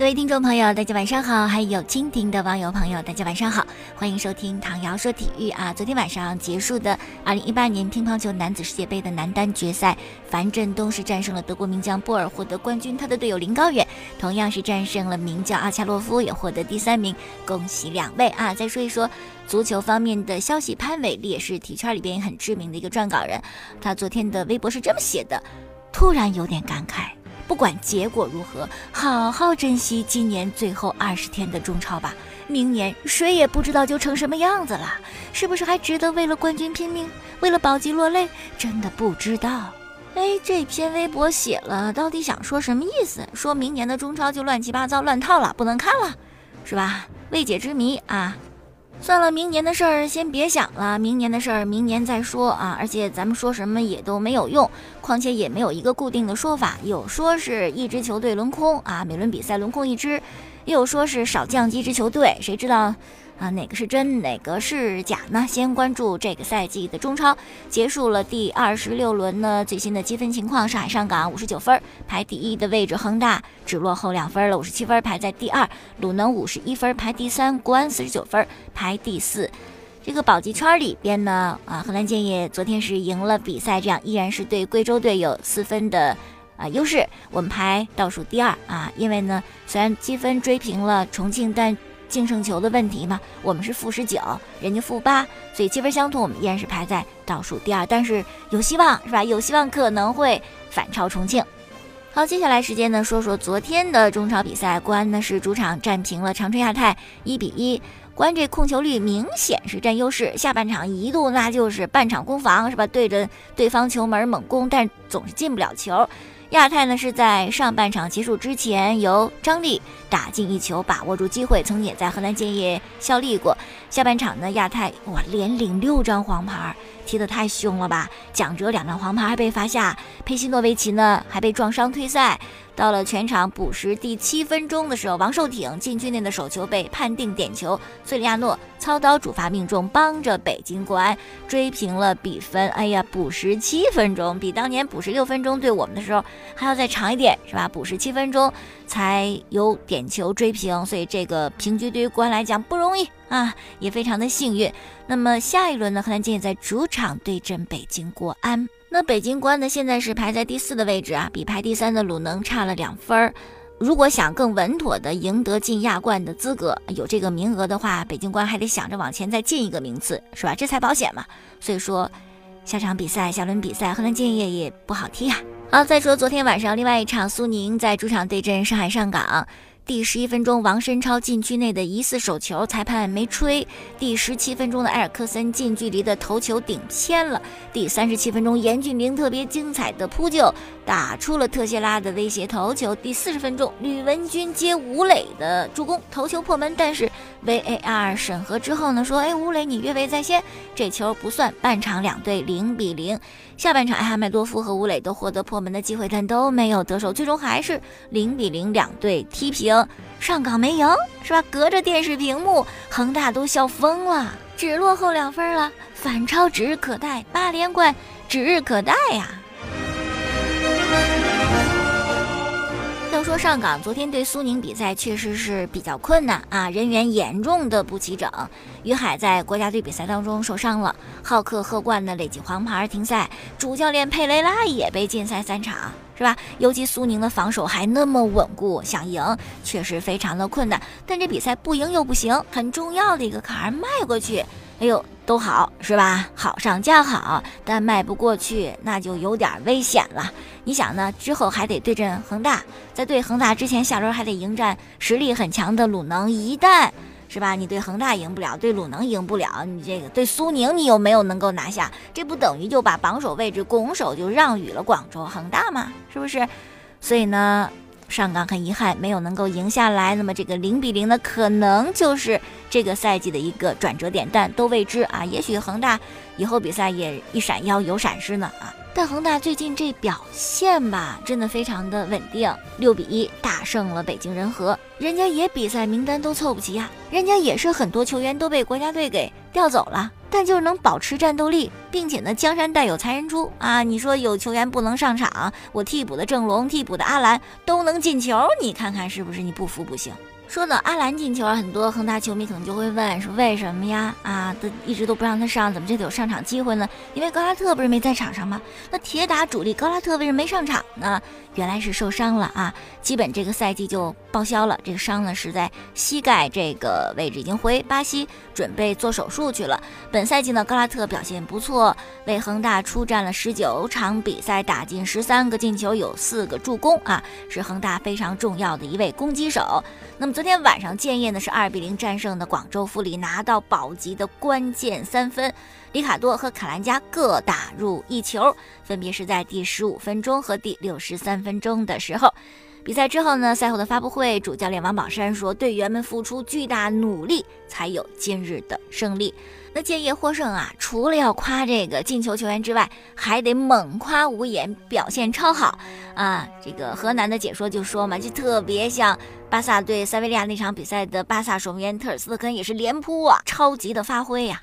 各位听众朋友，大家晚上好！还有蜻蜓的网友朋友，大家晚上好！欢迎收听唐瑶说体育啊！昨天晚上结束的二零一八年乒乓球男子世界杯的男单决赛，樊振东是战胜了德国名将波尔获得冠军，他的队友林高远同样是战胜了名将阿恰洛夫，也获得第三名，恭喜两位啊！再说一说足球方面的消息，潘伟丽也是体圈里边很知名的一个撰稿人，他昨天的微博是这么写的：突然有点感慨。不管结果如何，好好珍惜今年最后二十天的中超吧。明年谁也不知道就成什么样子了，是不是还值得为了冠军拼命，为了保级落泪？真的不知道。哎，这篇微博写了，到底想说什么意思？说明年的中超就乱七八糟、乱套了，不能看了，是吧？未解之谜啊。算了，明年的事儿先别想了，明年的事儿明年再说啊！而且咱们说什么也都没有用，况且也没有一个固定的说法，有说是一支球队轮空啊，每轮比赛轮空一支，又说是少降级支球队，谁知道？啊，哪个是真，哪个是假呢？先关注这个赛季的中超，结束了第二十六轮呢。最新的积分情况：上海上港五十九分，排第一的位置；恒大只落后两分了，五十七分，排在第二；鲁能五十一分，排第三；国安四十九分，排第四。这个保级圈里边呢，啊，河南建业昨天是赢了比赛，这样依然是对贵州队有四分的啊优势。我们排倒数第二啊，因为呢，虽然积分追平了重庆，但净胜球的问题嘛，我们是负十九，人家负八，所以积分相同，我们依然是排在倒数第二，但是有希望是吧？有希望可能会反超重庆。好，接下来时间呢，说说昨天的中超比赛，国安呢是主场战平了长春亚泰，一比一。国安这控球率明显是占优势，下半场一度那就是半场攻防是吧？对着对方球门猛攻，但总是进不了球。亚太呢是在上半场结束之前由张力打进一球，把握住机会，曾经也在河南建业效力过。下半场呢，亚太哇连领六张黄牌，踢得太凶了吧？蒋哲两张黄牌还被罚下，佩西诺维奇呢还被撞伤退赛。到了全场补时第七分钟的时候，王寿挺禁区内的手球被判定点球，崔里亚诺操刀主罚命中，帮着北京国安追平了比分。哎呀，补时七分钟，比当年补时六分钟对我们的时候还要再长一点，是吧？补时七分钟才有点球追平，所以这个平局对于国安来讲不容易啊，也非常的幸运。那么下一轮呢，河南建业在主场对阵北京国安。那北京国安呢，现在是排在第四的位置啊，比排第三的鲁能差了两分儿。如果想更稳妥的赢得进亚冠的资格，有这个名额的话，北京国安还得想着往前再进一个名次，是吧？这才保险嘛。所以说，下场比赛、下轮比赛，河南建业也不好踢啊。好，再说昨天晚上另外一场，苏宁在主场对阵上海上港。第十一分钟，王申超禁区内的疑似手球，裁判没吹。第十七分钟的埃尔克森近距离的头球顶偏了。第三十七分钟，严俊凌特别精彩的扑救，打出了特谢拉的威胁头球。第四十分钟，吕文君接吴磊的助攻，头球破门。但是 VAR 审核之后呢，说，哎，吴磊你越位在先，这球不算。半场两队零比零。下半场，埃哈迈多夫和吴磊都获得破门的机会，但都没有得手，最终还是零比零，两队踢平。上港没赢，是吧？隔着电视屏幕，恒大都笑疯了，只落后两分了，反超指日可待，八连冠指日可待呀！说上港昨天对苏宁比赛确实是比较困难啊，人员严重的不齐整。于海在国家队比赛当中受伤了，浩克、赫冠的累计黄牌停赛，主教练佩雷拉也被禁赛三场，是吧？尤其苏宁的防守还那么稳固，想赢确实非常的困难。但这比赛不赢又不行，很重要的一个坎儿迈过去，哎呦。都好是吧？好上加好，但迈不过去，那就有点危险了。你想呢？之后还得对阵恒大，在对恒大之前，下轮还得迎战实力很强的鲁能。一旦是吧，你对恒大赢不了，对鲁能赢不了，你这个对苏宁你又没有能够拿下，这不等于就把榜首位置拱手就让与了广州恒大吗？是不是？所以呢？上港很遗憾没有能够赢下来，那么这个零比零呢，可能就是这个赛季的一个转折点，但都未知啊。也许恒大以后比赛也一闪腰有闪失呢啊。但恒大最近这表现吧，真的非常的稳定，六比一大胜了北京人和。人家也比赛名单都凑不齐呀，人家也是很多球员都被国家队给调走了，但就是能保持战斗力，并且呢，江山代有才人出啊！你说有球员不能上场，我替补的郑龙、替补的阿兰都能进球，你看看是不是？你不服不行。说到阿兰进球，很多恒大球迷可能就会问：说为什么呀？啊，他一直都不让他上，怎么这次有上场机会呢？因为高拉特不是没在场上吗？那铁打主力高拉特为什么没上场呢？原来是受伤了啊，基本这个赛季就报销了。这个伤呢是在膝盖这个位置，已经回巴西准备做手术去了。本赛季呢，高拉特表现不错，为恒大出战了十九场比赛，打进十三个进球，有四个助攻啊，是恒大非常重要的一位攻击手。那么昨天晚上，建业呢是二比零战胜的广州富力，拿到保级的关键三分。里卡多和卡兰加各打入一球，分别是在第十五分钟和第六十三分钟的时候。比赛之后呢，赛后的发布会，主教练王宝山说：“队员们付出巨大努力，才有今日的胜利。”那建业获胜啊，除了要夸这个进球球员之外，还得猛夸吴岩表现超好啊！这个河南的解说就说嘛，就特别像巴萨对塞维利亚那场比赛的巴萨守门员特尔斯特根也是连扑啊，超级的发挥呀。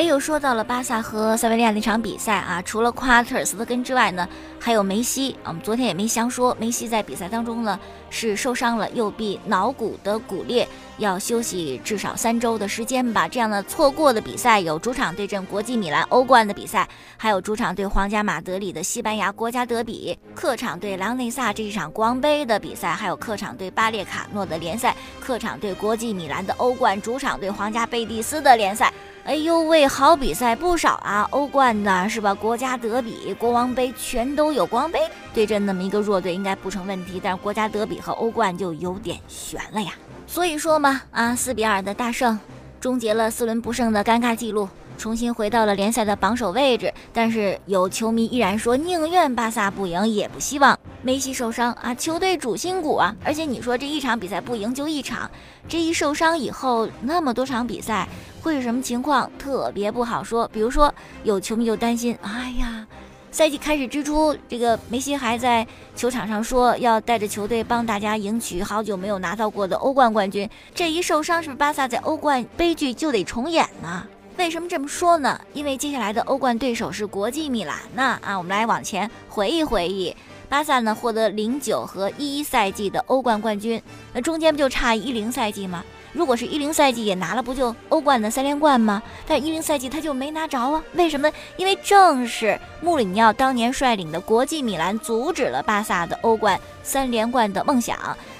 哎，又说到了巴萨和塞维利亚那场比赛啊，除了夸特尔斯特根之外呢，还有梅西。我们昨天也没详说，梅西在比赛当中呢是受伤了右臂脑骨的骨裂，要休息至少三周的时间吧。这样的错过的比赛有主场对阵国际米兰欧冠的比赛，还有主场对皇家马德里的西班牙国家德比，客场对莱昂内萨这一场国王杯的比赛，还有客场对巴列卡诺的联赛，客场对国际米兰的欧冠，主场对皇家贝蒂斯的联赛。哎呦喂，好比赛不少啊！欧冠的是吧？国家德比、国王杯全都有。国王杯对阵那么一个弱队应该不成问题，但是国家德比和欧冠就有点悬了呀。所以说嘛，啊，四比二的大胜，终结了四轮不胜的尴尬记录。重新回到了联赛的榜首位置，但是有球迷依然说宁愿巴萨不赢，也不希望梅西受伤啊！球队主心骨啊！而且你说这一场比赛不赢就一场，这一受伤以后那么多场比赛会是什么情况？特别不好说。比如说有球迷就担心，哎呀，赛季开始之初，这个梅西还在球场上说要带着球队帮大家赢取好久没有拿到过的欧冠冠军，这一受伤是不是巴萨在欧冠悲剧就得重演呢？为什么这么说呢？因为接下来的欧冠对手是国际米兰呢啊！我们来往前回忆回忆，巴萨呢获得零九和一一赛季的欧冠冠军，那中间不就差一零赛季吗？如果是一零赛季也拿了，不就欧冠的三连冠吗？但一零赛季他就没拿着啊？为什么？因为正是穆里尼奥当年率领的国际米兰阻止了巴萨的欧冠三连冠的梦想。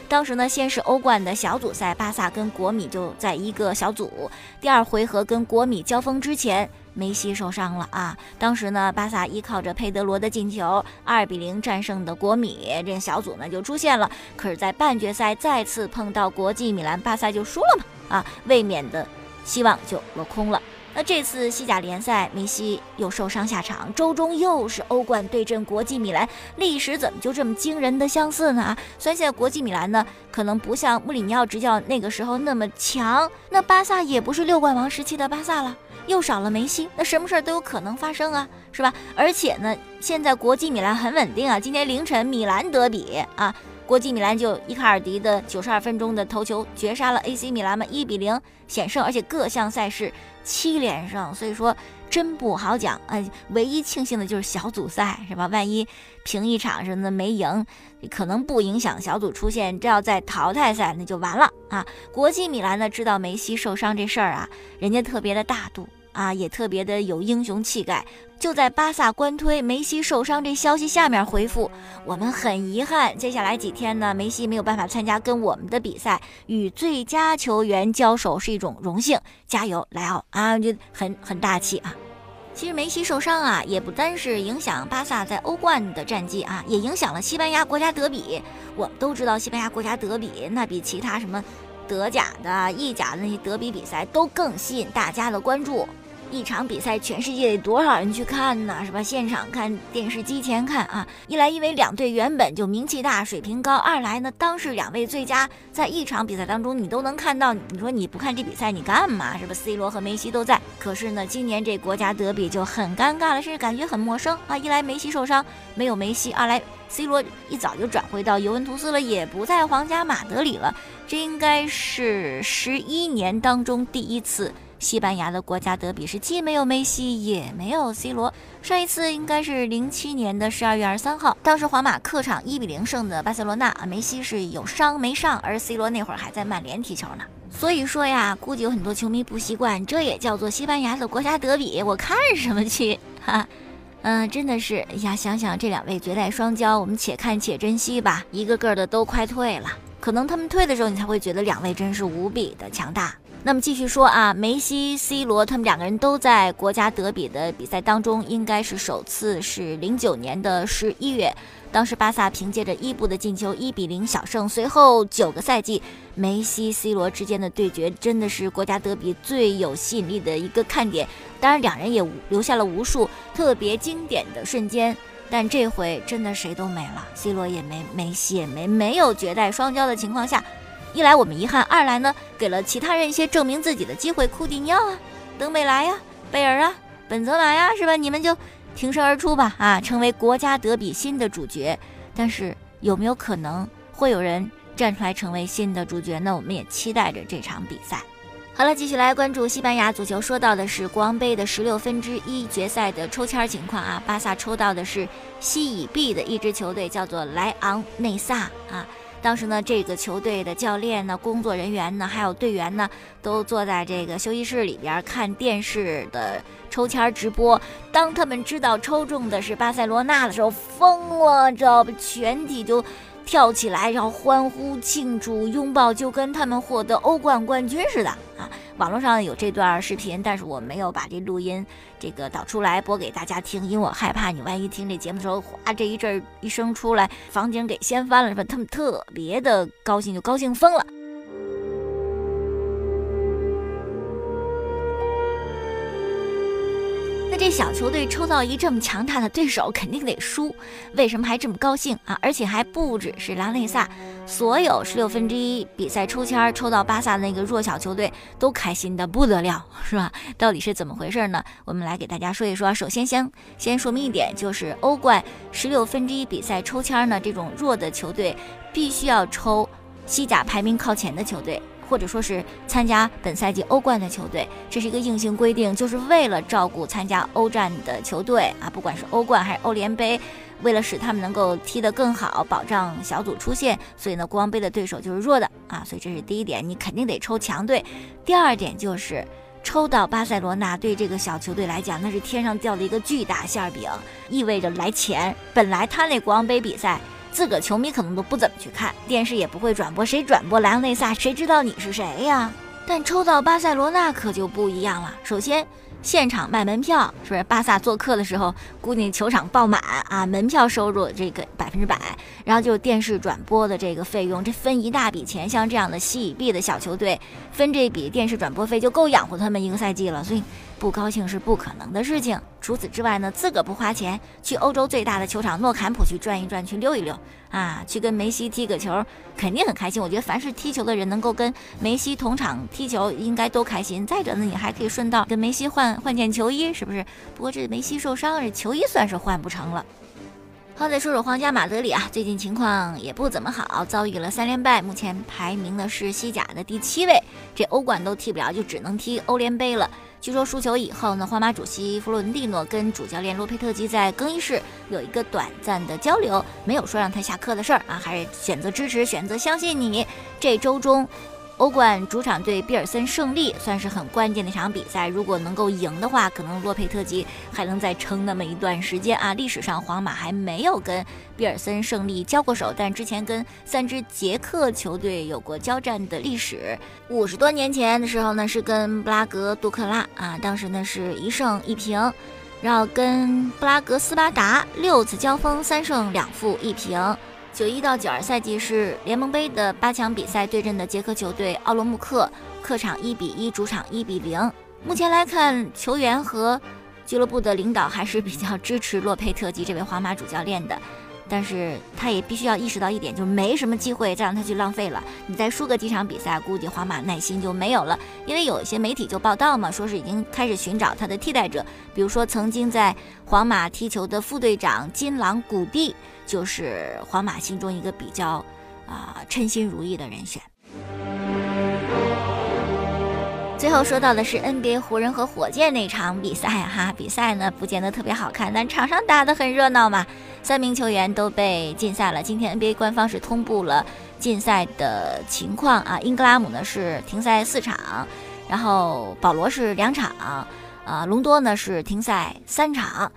当时呢，先是欧冠的小组赛，巴萨跟国米就在一个小组。第二回合跟国米交锋之前，梅西受伤了啊。当时呢，巴萨依靠着佩德罗的进球，二比零战胜的国米，这小组呢就出现了。可是，在半决赛再次碰到国际米兰，巴萨就输了嘛啊，卫冕的希望就落空了。那这次西甲联赛，梅西又受伤下场，周中又是欧冠对阵国际米兰，历史怎么就这么惊人的相似呢？啊虽然现在国际米兰呢，可能不像穆里尼奥执教那个时候那么强，那巴萨也不是六冠王时期的巴萨了，又少了梅西，那什么事儿都有可能发生啊，是吧？而且呢，现在国际米兰很稳定啊，今天凌晨米兰德比啊。国际米兰就伊卡尔迪的九十二分钟的头球绝杀了 AC 米兰嘛，一比零险胜，而且各项赛事七连胜，所以说真不好讲。哎，唯一庆幸的就是小组赛是吧？万一平一场什么的没赢，可能不影响小组出线。这要在淘汰赛那就完了啊！国际米兰呢，知道梅西受伤这事儿啊，人家特别的大度。啊，也特别的有英雄气概。就在巴萨官推梅西受伤这消息下面回复：“我们很遗憾，接下来几天呢，梅西没有办法参加跟我们的比赛。与最佳球员交手是一种荣幸，加油，莱奥啊，就很很大气啊。其实梅西受伤啊，也不单是影响巴萨在欧冠的战绩啊，也影响了西班牙国家德比。我们都知道，西班牙国家德比那比其他什么德甲的、意甲的那些德比比赛都更吸引大家的关注。”一场比赛，全世界得多少人去看呢？是吧？现场看，电视机前看啊。一来，因为两队原本就名气大、水平高；二来呢，当时两位最佳在一场比赛当中，你都能看到。你说你不看这比赛，你干嘛？是吧？C 罗和梅西都在。可是呢，今年这国家德比就很尴尬了，甚至感觉很陌生啊。一来梅西受伤，没有梅西；二来 C 罗一早就转回到尤文图斯了，也不在皇家马德里了。这应该是十一年当中第一次。西班牙的国家德比是既没有梅西也没有 C 罗，上一次应该是零七年的十二月二十三号，当时皇马客场一比零胜的巴塞罗那啊，梅西是有伤没上，而 C 罗那会儿还在曼联踢球呢。所以说呀，估计有很多球迷不习惯，这也叫做西班牙的国家德比，我看什么去？哈，嗯，真的是呀，想想这两位绝代双骄，我们且看且珍惜吧，一个个的都快退了，可能他们退的时候，你才会觉得两位真是无比的强大。那么继续说啊，梅西、C 罗他们两个人都在国家德比的比赛当中，应该是首次是零九年的十一月，当时巴萨凭借着伊布的进球一比零小胜。随后九个赛季，梅西、C 罗之间的对决真的是国家德比最有吸引力的一个看点。当然，两人也留下了无数特别经典的瞬间。但这回真的谁都没了，C 罗也没，梅西也没，没有绝代双骄的情况下。一来我们遗憾，二来呢给了其他人一些证明自己的机会。库蒂尼奥啊，登贝莱呀，贝尔啊，本泽马呀，是吧？你们就挺身而出吧，啊，成为国家德比新的主角。但是有没有可能会有人站出来成为新的主角呢？我们也期待着这场比赛。好了，继续来关注西班牙足球。说到的是国王杯的十六分之一决赛的抽签情况啊，巴萨抽到的是西乙 B 的一支球队，叫做莱昂内萨啊。当时呢，这个球队的教练呢、工作人员呢，还有队员呢，都坐在这个休息室里边看电视的抽签直播。当他们知道抽中的是巴塞罗那的时候，疯了，知道不？全体就。跳起来，然后欢呼庆祝、拥抱，就跟他们获得欧冠冠军似的啊！网络上有这段视频，但是我没有把这录音这个导出来播给大家听，因为我害怕你万一听这节目的时候，哗，这一阵一声出来，房顶给掀翻了，是吧？他们特别的高兴，就高兴疯了。这小球队抽到一这么强大的对手，肯定得输。为什么还这么高兴啊？而且还不只是拉内萨，所有十六分之一比赛抽签抽到巴萨的那个弱小球队都开心的不得了，是吧？到底是怎么回事呢？我们来给大家说一说。首先，先先说明一点，就是欧冠十六分之一比赛抽签呢，这种弱的球队必须要抽西甲排名靠前的球队。或者说是参加本赛季欧冠的球队，这是一个硬性规定，就是为了照顾参加欧战的球队啊，不管是欧冠还是欧联杯，为了使他们能够踢得更好，保障小组出线，所以呢，国王杯的对手就是弱的啊，所以这是第一点，你肯定得抽强队。第二点就是抽到巴塞罗那，对这个小球队来讲，那是天上掉的一个巨大馅饼，意味着来钱。本来他那国王杯比赛。自个球迷可能都不怎么去看，电视也不会转播，谁转播莱昂内萨，谁知道你是谁呀？但抽到巴塞罗那可就不一样了。首先，现场卖门票，是不是？巴萨做客的时候，估计球场爆满啊，门票收入这个百分之百。然后就是电视转播的这个费用，这分一大笔钱。像这样的西乙 B 的小球队，分这笔电视转播费就够养活他们一个赛季了。所以。不高兴是不可能的事情。除此之外呢，自个不花钱去欧洲最大的球场诺坎普去转一转，去溜一溜啊，去跟梅西踢个球，肯定很开心。我觉得凡是踢球的人能够跟梅西同场踢球，应该都开心。再者呢，你还可以顺道跟梅西换换件球衣，是不是？不过这梅西受伤，这球衣算是换不成了。好，再说说皇家马德里啊，最近情况也不怎么好，遭遇了三连败，目前排名的是西甲的第七位，这欧冠都踢不了，就只能踢欧联杯了。据说输球以后呢，皇马主席弗洛伦蒂诺跟主教练洛佩特吉在更衣室有一个短暂的交流，没有说让他下课的事儿啊，还是选择支持，选择相信你。这周中。欧冠主场对比尔森胜利，算是很关键的一场比赛。如果能够赢的话，可能洛佩特吉还能再撑那么一段时间啊。历史上皇马还没有跟比尔森胜利交过手，但之前跟三支捷克球队有过交战的历史。五十多年前的时候呢，是跟布拉格杜克拉啊，当时呢是一胜一平，然后跟布拉格斯巴达六次交锋，三胜两负一平。九一到九二赛季是联盟杯的八强比赛对阵的捷克球队奥罗穆克，客场一比一，主场一比零。目前来看，球员和俱乐部的领导还是比较支持洛佩特吉这位皇马主教练的。但是他也必须要意识到一点，就没什么机会再让他去浪费了。你再输个几场比赛，估计皇马耐心就没有了。因为有一些媒体就报道嘛，说是已经开始寻找他的替代者，比如说曾经在皇马踢球的副队长金朗古蒂，就是皇马心中一个比较啊称心如意的人选。最后说到的是 NBA 湖人和火箭那场比赛哈，比赛呢不见得特别好看，但场上打得很热闹嘛。三名球员都被禁赛了。今天 NBA 官方是通布了禁赛的情况啊，英格拉姆呢是停赛四场，然后保罗是两场，啊，隆多呢是停赛三场。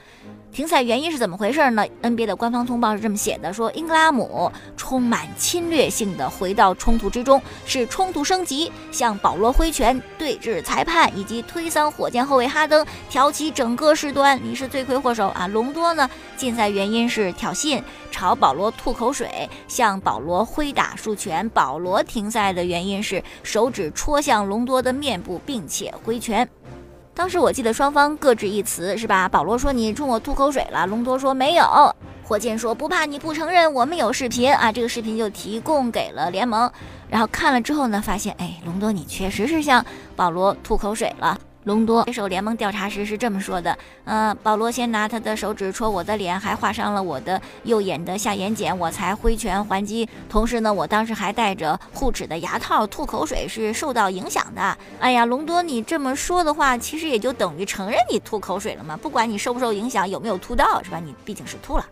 停赛原因是怎么回事呢？NBA 的官方通报是这么写的：说英格拉姆充满侵略性的回到冲突之中，是冲突升级，向保罗挥拳对峙裁判，以及推搡火箭后卫哈登，挑起整个事端。你是罪魁祸首啊！隆多呢？禁赛原因是挑衅，朝保罗吐口水，向保罗挥打数拳。保罗停赛的原因是手指戳向隆多的面部，并且挥拳。当时我记得双方各执一词，是吧？保罗说你冲我吐口水了，隆多说没有。火箭说不怕你不承认，我们有视频啊，这个视频就提供给了联盟。然后看了之后呢，发现哎，隆多你确实是向保罗吐口水了。隆多接受联盟调查时是这么说的：“嗯，保罗先拿他的手指戳我的脸，还划伤了我的右眼的下眼睑，我才挥拳还击。同时呢，我当时还戴着护齿的牙套，吐口水是受到影响的。哎呀，隆多，你这么说的话，其实也就等于承认你吐口水了嘛？不管你受不受影响，有没有吐到，是吧？你毕竟是吐了。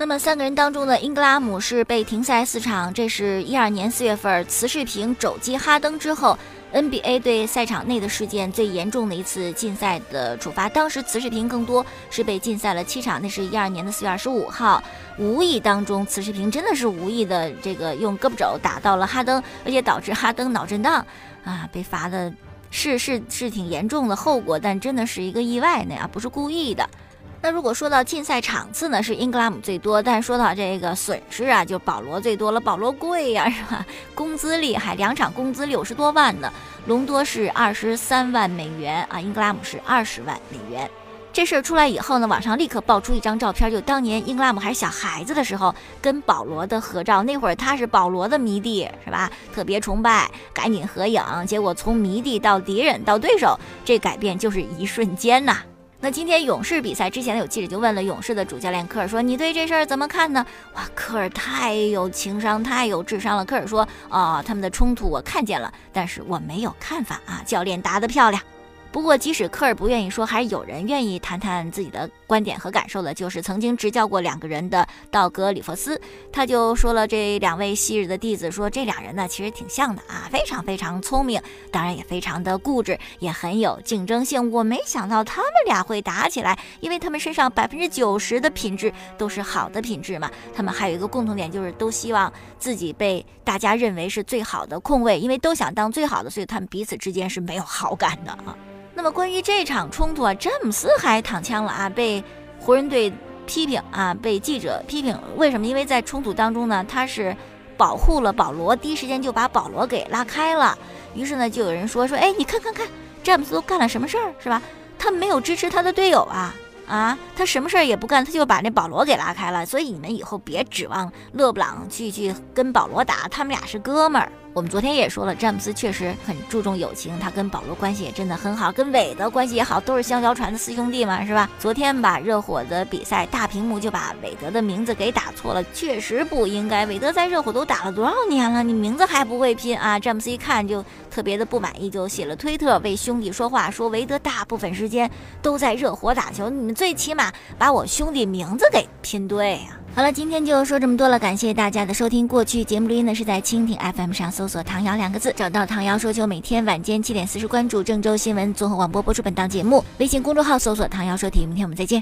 那么三个人当中的英格拉姆是被停赛四场，这是一二年四月份慈世平肘击哈登之后。” NBA 对赛场内的事件最严重的一次禁赛的处罚，当时慈世平更多是被禁赛了七场，那是一二年的四月二十五号，无意当中慈世平真的是无意的这个用胳膊肘打到了哈登，而且导致哈登脑震荡，啊，被罚的是是是挺严重的后果，但真的是一个意外那样，不是故意的。那如果说到禁赛场次呢，是英格拉姆最多，但说到这个损失啊，就保罗最多了。保罗贵呀，是吧？工资厉害，两场工资六十多万呢。隆多是二十三万美元啊，英格拉姆是二十万美元。这事儿出来以后呢，网上立刻爆出一张照片，就当年英格拉姆还是小孩子的时候跟保罗的合照。那会儿他是保罗的迷弟，是吧？特别崇拜，赶紧合影。结果从迷弟到敌人到对手，这改变就是一瞬间呐。那今天勇士比赛之前呢，有记者就问了勇士的主教练科尔说：“你对这事儿怎么看呢？”哇，科尔太有情商，太有智商了。科尔说：“啊，他们的冲突我看见了，但是我没有看法啊。”教练答得漂亮。不过，即使科尔不愿意说，还是有人愿意谈谈自己的观点和感受的。就是曾经执教过两个人的道格·里弗斯，他就说了这两位昔日的弟子，说这俩人呢其实挺像的啊，非常非常聪明，当然也非常的固执，也很有竞争性。我没想到他们俩会打起来，因为他们身上百分之九十的品质都是好的品质嘛。他们还有一个共同点，就是都希望自己被大家认为是最好的控卫，因为都想当最好的，所以他们彼此之间是没有好感的啊。那么关于这场冲突啊，詹姆斯还躺枪了啊，被湖人队批评啊，被记者批评。为什么？因为在冲突当中呢，他是保护了保罗，第一时间就把保罗给拉开了。于是呢，就有人说说，哎，你看看看，詹姆斯都干了什么事儿，是吧？他没有支持他的队友啊。啊，他什么事儿也不干，他就把那保罗给拉开了。所以你们以后别指望勒布朗去去跟保罗打，他们俩是哥们儿。我们昨天也说了，詹姆斯确实很注重友情，他跟保罗关系也真的很好，跟韦德关系也好，都是香蕉船的四兄弟嘛，是吧？昨天把热火的比赛大屏幕就把韦德的名字给打错了，确实不应该。韦德在热火都打了多少年了，你名字还不会拼啊？詹姆斯一看就特别的不满意，就写了推特为兄弟说话，说韦德大部分时间都在热火打球，你们最起码把我兄弟名字给拼对呀。好了，今天就说这么多了，感谢大家的收听。过去节目录音呢是在蜻蜓 FM 上搜索“唐瑶”两个字，找到唐瑶说球，每天晚间七点四十关注郑州新闻综合广播播出本档节目。微信公众号搜索“唐瑶说体育”，明天我们再见。